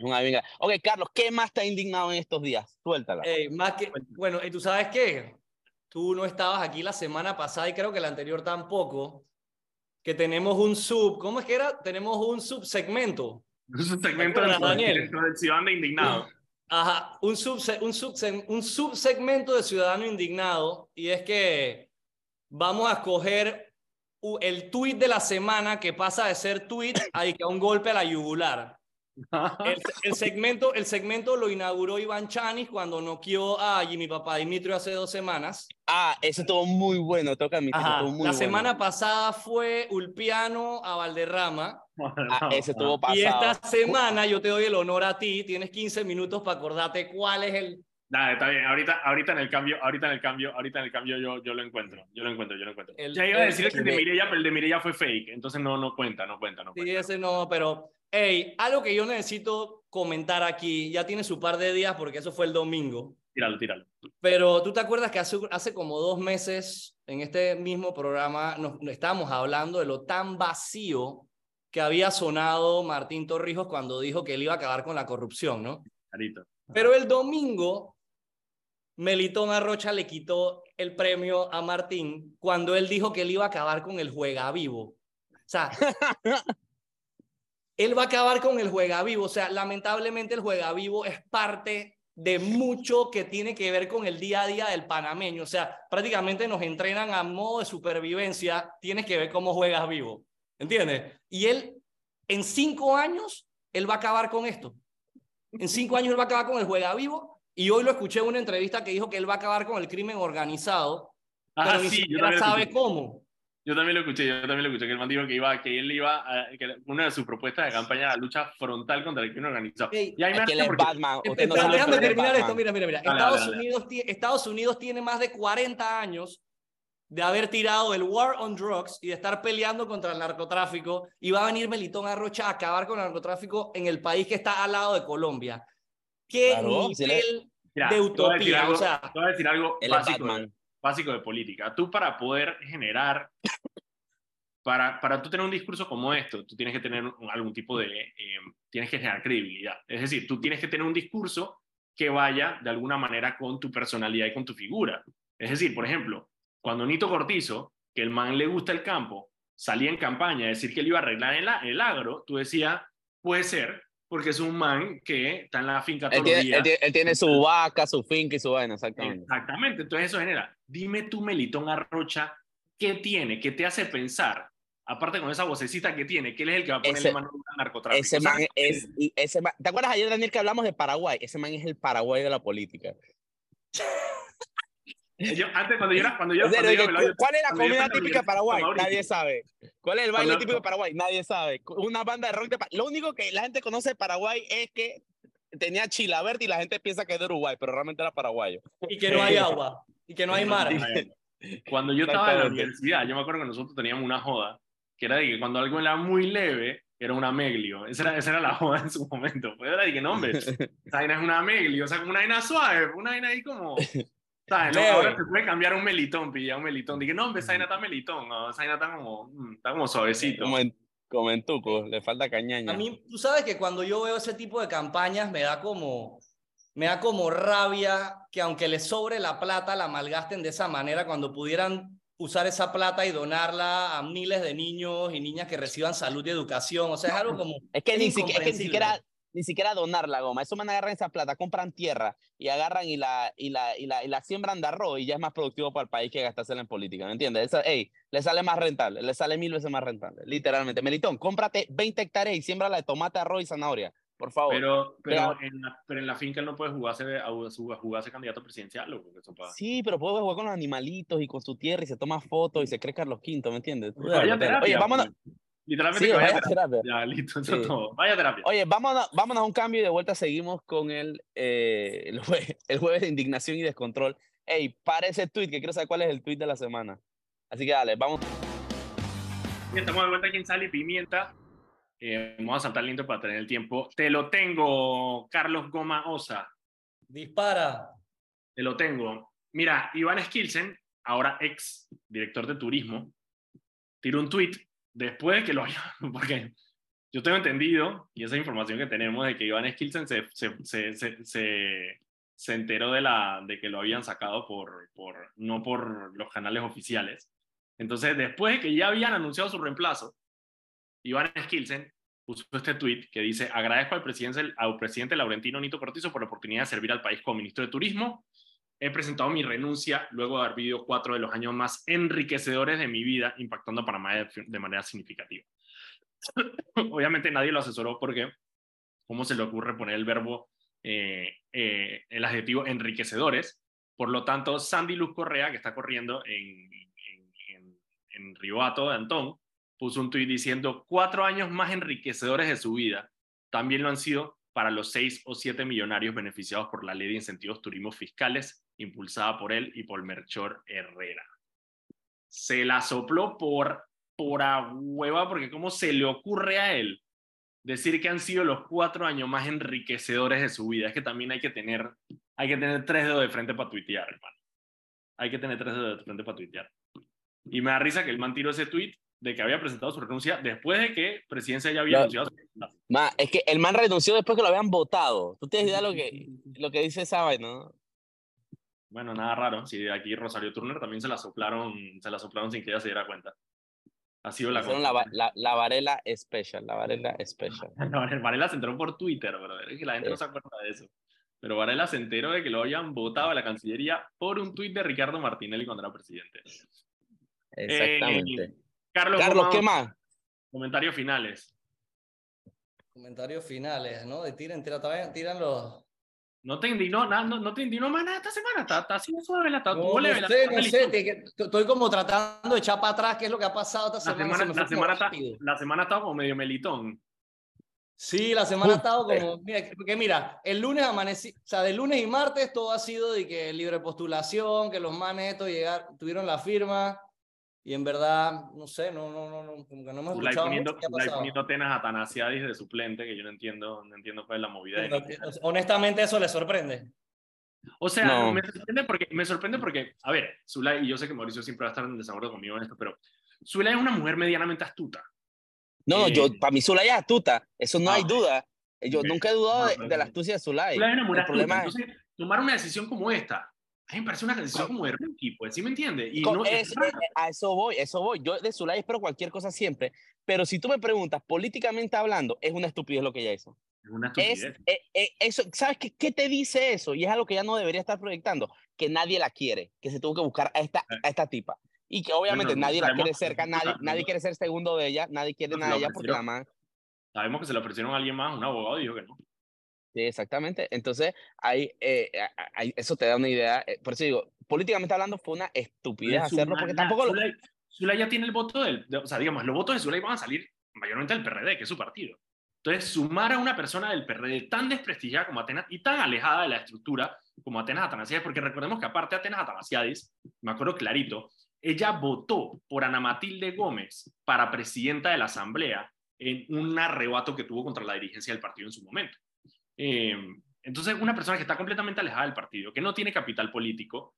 Una ave bien grande. Ok, Carlos, ¿qué más te ha indignado en estos días? Suéltala.
Ey, más que, bueno, ¿y tú sabes qué? Tú no estabas aquí la semana pasada y creo que la anterior tampoco. Que tenemos un sub, ¿cómo es que era? Tenemos un subsegmento.
Un segmento
acuerdas,
del,
Daniel?
del Ciudadano Indignado.
Ajá, un, subse- un, subse- un subsegmento de Ciudadano Indignado y es que vamos a escoger el tweet de la semana que pasa de ser tweet a a un golpe a la yugular. El, el segmento, el segmento lo inauguró Iván Chanis cuando noqueó a Jimmy Papá Dimitrio hace dos semanas.
Ah, ese estuvo muy bueno, toca muy
La
bueno.
semana pasada fue Ulpiano a Valderrama
Ah, ese estuvo pasado.
Y esta semana yo te doy el honor a ti, tienes 15 minutos para acordarte cuál es el...
Dale, está bien. Ahorita, ahorita en el cambio, ahorita en el cambio, ahorita en el cambio yo, yo lo encuentro. Yo lo encuentro, yo lo encuentro.
El-
ya iba a decir que el de
el de-
Mireia, pero el de Mireia fue fake. Entonces no, no cuenta, no cuenta, no
Sí,
cuenta.
ese no, pero, hey, algo que yo necesito comentar aquí, ya tiene su par de días porque eso fue el domingo,
Tíralo, tíralo.
pero tú te acuerdas que hace, hace como dos meses en este mismo programa nos, nos estábamos hablando de lo tan vacío que había sonado Martín Torrijos cuando dijo que él iba a acabar con la corrupción, ¿no?
Clarito.
Pero el domingo, Melitón Arrocha le quitó el premio a Martín cuando él dijo que él iba a acabar con el juega vivo. O sea, él va a acabar con el juega vivo. O sea, lamentablemente el juega vivo es parte de mucho que tiene que ver con el día a día del panameño. O sea, prácticamente nos entrenan a modo de supervivencia. Tienes que ver cómo juegas vivo. ¿Entiendes? Y él, en cinco años, él va a acabar con esto. En cinco años él va a acabar con el juega vivo. Y hoy lo escuché en una entrevista que dijo que él va a acabar con el crimen organizado,
Ah,
pero ni
sí,
siquiera sabe cómo.
Yo también lo escuché, yo también lo escuché, que el man dijo que, iba, que él iba, a, que una de sus propuestas de campaña era la lucha frontal contra el crimen organizado.
Ey,
y hace
es
porque-
Batman. No
déjame terminar esto, mira, mira, mira.
Dale,
Estados,
dale, dale.
Unidos, Estados Unidos tiene más de 40 años de haber tirado el war on drugs y de estar peleando contra el narcotráfico y va a venir Melitón Arrocha a acabar con el narcotráfico en el país que está al lado de Colombia. ¿Qué
Claro, si le-
nivel
Mira,
de
te voy a decir
utopía?
algo-
O sea,
te voy a decir algo básico,
Batman.
Básico de política. Tú para poder generar, para, para tú tener un discurso como esto, tú tienes que tener algún tipo de, eh, tienes que generar credibilidad. Es decir, tú tienes que tener un discurso que vaya de alguna manera con tu personalidad y con tu figura. Es decir, por ejemplo, cuando Nito Cortizo, que el man le gusta el campo, salía en campaña a decir que él iba a arreglar el, el agro, tú decías, puede ser, porque es un man que está en la finca
Él
todos los
tiene,
días.
él tiene- él tiene su vaca, su finca y su vaina, exactamente.
Exactamente, entonces eso genera. Dime tú, Melitón Arrocha, ¿qué tiene? ¿Qué te hace pensar? Aparte con esa vocecita que tiene, que él es el que va a ponerle mano al narcotráfico.
Ese man es, ese man- ¿te acuerdas ayer, Daniel, que hablamos de Paraguay? Ese man es el Paraguay de la política.
Yo- antes cuando yo era, cuando yo, cuando yo- yo-
¿Cuál es la comida típica de Paraguay? Nadie sabe. ¿Cuál es el baile
Cuando-
típico de Paraguay? Nadie sabe. Una banda de rock de Lo único que la gente conoce de Paraguay es que tenía Chilabert y la gente piensa que es de Uruguay, pero realmente era paraguayo.
y que no hay agua, y que no hay mar.
Cuando yo estaba en la universidad, yo me acuerdo que nosotros teníamos una joda, que era de que cuando algo era muy leve, era una meglio. Esa era, esa era la joda en su momento. Pues era de que, no, hombre, esa vaina es una meglio, o sea, como una vaina suave, una vaina ahí como... ¿sabes? No, ahora se puede cambiar un melitón, pilla un melitón. Dije, no, hombre, esa vaina está melitón, no, esa vaina está como, mm, está como suavecito.
Como en, como en Tuco, le falta cañaña.
A mí, tú sabes que cuando yo veo ese tipo de campañas me da como, me da como rabia que aunque les sobre la plata la malgasten de esa manera cuando pudieran usar esa plata y donarla a miles de niños y niñas que reciban salud y educación. O sea, es algo como...
Es que, ni, siquiera, es que ni
incomprensible.
siquiera ni siquiera donar la goma. Eso man agarran esa plata, compran tierra y agarran y la, y la, y la, y la siembran de arroz y ya es más productivo para el país que gastársela en política, ¿me entiendes? Esa, ey, le sale más rentable, le sale mil veces más rentable, literalmente. Melitón, cómprate 20 hectáreas y siémbrala de tomate, arroz y zanahoria, por favor.
Pero, pero,
Pero-
en la, pero en la finca él no puede jugarse, a, a jugarse candidato presidencial, que eso pasa.
Sí, pero puede jugar con los animalitos y con su tierra y se toma fotos y se cree Carlos V, ¿me entiendes? Oye,
terapia,
vámonos.
pues. Literalmente
Sí,
que vaya
vaya
terapia.
terapia.
Ya, listo, eso es todo. Vaya terapia.
Oye, vámonos, vámonos a un cambio y de vuelta seguimos con el, eh, el, jue- el jueves de indignación y descontrol. Ey, para ese tweet, que quiero saber cuál es el tweet de la semana. Así que dale, vamos.
Bien, estamos de vuelta aquí en Sal y Pimienta. Eh, vamos a saltar el intro para tener el tiempo. Te lo tengo, Carlos Goma Osa.
Dispara.
Te lo tengo. Mira, Iván Skilsen, ahora ex director de turismo, tiró un tweet después de que lo haya. Porque yo tengo entendido, y esa información que tenemos, de que Iván Skilsen se, se, se, se, se- se enteró de, la, de que lo habían sacado por, por, no por los canales oficiales. Entonces, después de que ya habían anunciado su reemplazo, Iván Skilsen puso este tweet que dice: Agradezco al presidente, al presidente Laurentino Nito Cortizo por la oportunidad de servir al país como ministro de Turismo. He presentado mi renuncia luego de haber vivido cuatro de los años más enriquecedores de mi vida, impactando a Panamá de, manera significativa. Obviamente nadie lo asesoró porque, ¿cómo se le ocurre poner el verbo, eh, eh, el adjetivo enriquecedores? Por lo tanto, Sandy Luz Correa, que está corriendo en, en, en, en de Antón, puso un tuit diciendo cuatro años más enriquecedores de su vida. También lo han sido para los seis o siete millonarios beneficiados por la ley de incentivos turismo fiscales impulsada por él y por Melchor Herrera. Se la sopló por, por a hueva, porque cómo se le ocurre a él decir que han sido los cuatro años más enriquecedores de su vida. Es que también hay que tener, hay que tener tres dedos de frente para tuitear, hermano. Hay que tener tres dedos de frente para tuitear. Y me da risa que el man tiró ese tweet de que había presentado su renuncia después de que Presidencia ya había anunciado su
Ma, es que el man renunció después que lo habían votado. ¿Tú tienes idea de lo que, lo que dice esa vaina? no?
Bueno, nada raro. Si aquí Rosario Turner también se la soplaron, se la soplaron sin que ella se diera cuenta. Ha sido la
la, la, la Varela Special, la Varela Special.
No, Varela se enteró por Twitter, pero es que la gente no
Sí.
se acuerda de eso. Pero Varela se enteró de que lo habían votado a la Cancillería por un tuit de Ricardo Martinelli cuando era presidente.
Exactamente.
Eh, Carlos,
¿qué más?
comentarios finales.
Comentarios finales, ¿no? De tiren, tira, tira, tiran los...
¿No te indignó, nada, no, no te indignó más nada esta semana? ¿Está, está así suave la está
No, no
leve,
sé,
está
no sé, te- estoy como tratando de echar para atrás qué es lo que ha pasado esta
La
semana.
semana,
se
la semana, está, la semana estaba como medio melitón.
Sí, la semana ha estado como, mira, porque mira, el lunes amanecí, o sea, de lunes y martes todo ha sido de que libre postulación, que los manes estos llegar, tuvieron la firma y en verdad, no sé, no, no, no, no como que no hemos
Zulay
escuchado
poniendo,
mucho qué ha
Zulay
pasado.
poniendo Atenas a Tanasiadis de suplente, que yo no entiendo, no entiendo cuál es la movida. de-
Pero, honestamente eso le sorprende.
O sea,
No.
me sorprende porque, me sorprende porque, a ver, Zulay, y yo sé que Mauricio siempre va a estar en desacuerdo conmigo en esto, pero Zulay es una mujer medianamente astuta.
No, no,
Eh,
yo, para mí Zulay es astuta, eso no
ah,
hay duda. Yo
Ok.
nunca he dudado
No,
de, de la astucia de Zulay.
Zulay es una mujer astuta.
es,
Entonces, tomar una decisión como esta, a mí me parece una decisión como de rookie, pues, ¿sí me entiende? Y no,
es- eh, a eso voy, eso voy. Yo de Zulay espero cualquier cosa siempre, pero si tú me preguntas, políticamente hablando, es una estupidez lo que ella hizo.
es una
Es,
estupidez.
eh, eh, eso, ¿Sabes qué, qué te dice eso? Y es algo que ya no debería estar proyectando, que nadie la quiere, que se tuvo que buscar a esta, a esta tipa. Y que obviamente
Bueno,
nadie la quiere cerca, nadie, nadie quiere ser segundo de ella, nadie quiere nada de ella porque la man...
Sabemos que se le ofrecieron a alguien más, un abogado dijo que no.
Sí, exactamente. Entonces, ahí, eh, ahí- eso te da una idea. eh, Por eso digo, políticamente hablando, fue una estupidez hacerlo, porque tampoco... lo-
Zulay, Zulay ya tiene el voto del, de- o sea, digamos, los votos de Zulay van a salir mayormente del PRD, que es su partido. Entonces, sumar a una persona del PRD tan desprestigiada como Atenas y tan alejada de la estructura como Atenas Atanasiadis, porque recordemos que aparte de Atenas Atanasiadis, me acuerdo clarito, ella votó por Ana Matilde Gómez para presidenta de la Asamblea en un arrebato que tuvo contra la dirigencia del partido en su momento. Eh, entonces, una persona que está completamente alejada del partido, que no tiene capital político,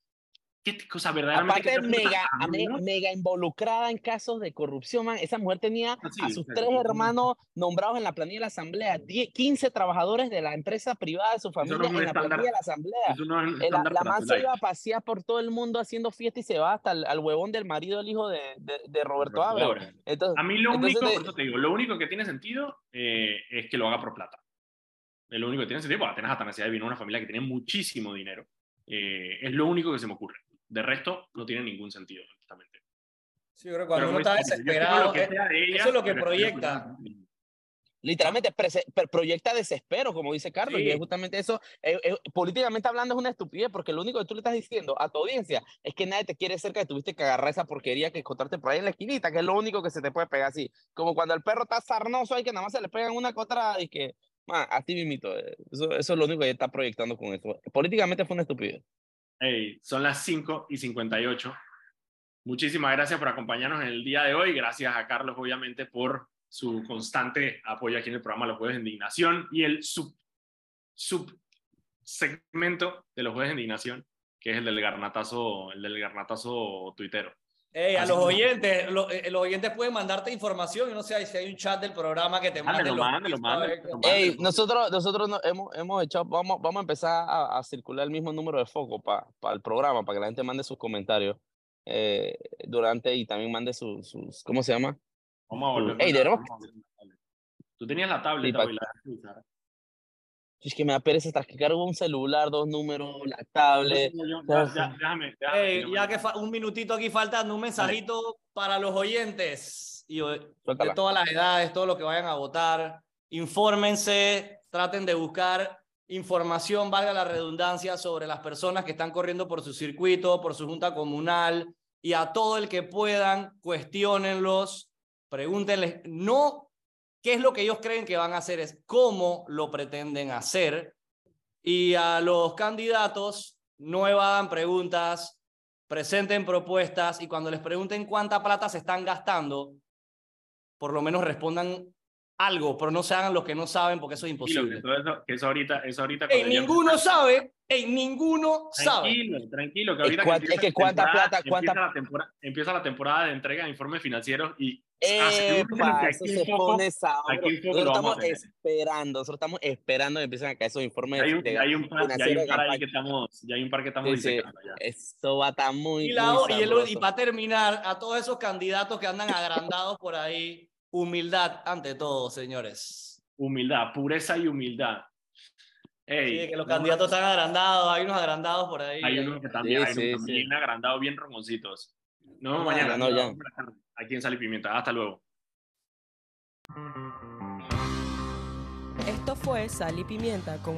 ¿qué cosa verdaderamente?
Aparte,
¿qué te
mega,
pasa,
a me-
no?
mega involucrada en casos de corrupción, man. Esa mujer tenía
Ah, sí,
a sus tres hermanos nombrados en la planilla de la asamblea, 10 15 trabajadores de la empresa privada de su
no
familia
un
en la planilla de la asamblea.
No
Eh, La, la man se iba a pasear por todo el mundo haciendo fiesta y se va hasta el, al huevón del marido del hijo de, de, de Roberto Entonces,
A mí lo único,
te-
por eso te digo, lo único que tiene sentido eh, es que lo haga por plata. Es lo único que tiene sentido, porque Atenas Atanasiadis vino de una familia que tiene muchísimo dinero. Eh, es lo único que se me ocurre. De resto, no tiene ningún sentido, honestamente.
Sí, yo creo que cuando
Pero
uno está desesperado,
que
eh,
ella,
eso es lo que proyecta.
literalmente proyecta desespero, como dice Carlos, y
Sí.
es justamente eso, eh, eh, políticamente hablando es una estupidez, porque lo único que tú le estás diciendo a tu audiencia es que nadie te quiere cerca, que tuviste que agarrar esa porquería que encontrarte por ahí en la esquinita, que es lo único que se te puede pegar así, como cuando el perro está sarnoso ahí que nada más se le pegan una que otra y que, man, así mismito, eh, eso, eso es lo único que está proyectando con eso. Políticamente fue una estupidez.
Hey, son las 5 y 58. Muchísimas gracias por acompañarnos en el día de hoy. Gracias a Carlos, obviamente, por su constante apoyo aquí en el programa Los Jueves de Indignación y el sub, sub segmento de los Jueves de Indignación, que es el del garnatazo, el del garnatazo tuitero.
Ey, a los oyentes, lo- eh, los oyentes pueden mandarte información. Yo no sé si hay un chat del programa que te mande
Mándelo,
los
mándelo,
tweets, a ver
mándelo,
qué-
mándelo.
Ey, nosotros, nosotros no- hemos, hemos echado, vamos, vamos a empezar a, a circular el mismo número de foco para el programa, para que la gente mande sus comentarios eh, durante y también mande sus, sus, ¿cómo se llama?
Vamos a volver.
Ey,
con la-
deberíamos-
vamos a volver con la tablet. Tú tenías la tablet,
Sí, pa-
hoy, la de.
Es que me da pereza tras que cargo un celular, dos números, la tablet.
Ya- ya- Déjame, déjame,
Ey,
yo-
ya que un minutito aquí faltando, un mensajito para los oyentes y de
Suéltala.
todas las edades, todos los que vayan a votar. Infórmense, traten de buscar información, valga la redundancia, sobre las personas que están corriendo por su circuito, por su junta comunal y a todo el que puedan, cuestionenlos, pregúntenles, no qué es lo que ellos creen que van a hacer, es cómo lo pretenden hacer. Y a los candidatos no evadan preguntas, presenten propuestas y cuando les pregunten cuánta plata se están gastando, por lo menos respondan algo, pero no se hagan los que no saben porque eso es
Tranquilo,
imposible.
que todo eso, que eso ahorita, eso ahorita
Ey, ninguno sabe, ey, ninguno sabe.
Tranquilo, tranquilo, que
Es
ahorita
cuan-
empieza
es que cuánta plata- cuánta-
Empieza la, temporada, empieza la temporada de entrega de informes financieros y
Epa,
que
eso
aquí
se pone sabroso.
Foco
Nosotros estamos esperando, nosotros estamos esperando que empiecen a caer esos informes
hay un,
de
ya hay un par, ya hay
financieros
un par ahí
de
que estamos, ya hay un par que estamos
Sí, sí.
disecando ya.
Eso va a estar muy,
Y, la-
muy
y, el- y
sabroso.
para terminar, a todos esos candidatos que andan agrandados por ahí, humildad ante todo, señores.
Humildad, pureza y humildad. Ey,
Sí, que los
no,
candidatos están agrandados, hay unos agrandados por ahí.
Hay unos que también,
Sí,
hay unos
sí,
también
sí.
agrandados, bien romoncitos. No,
Vamos
mañana.
no, ya.
Aquí en Sal Pimienta. Hasta luego.
Esto fue Sal y Pimienta con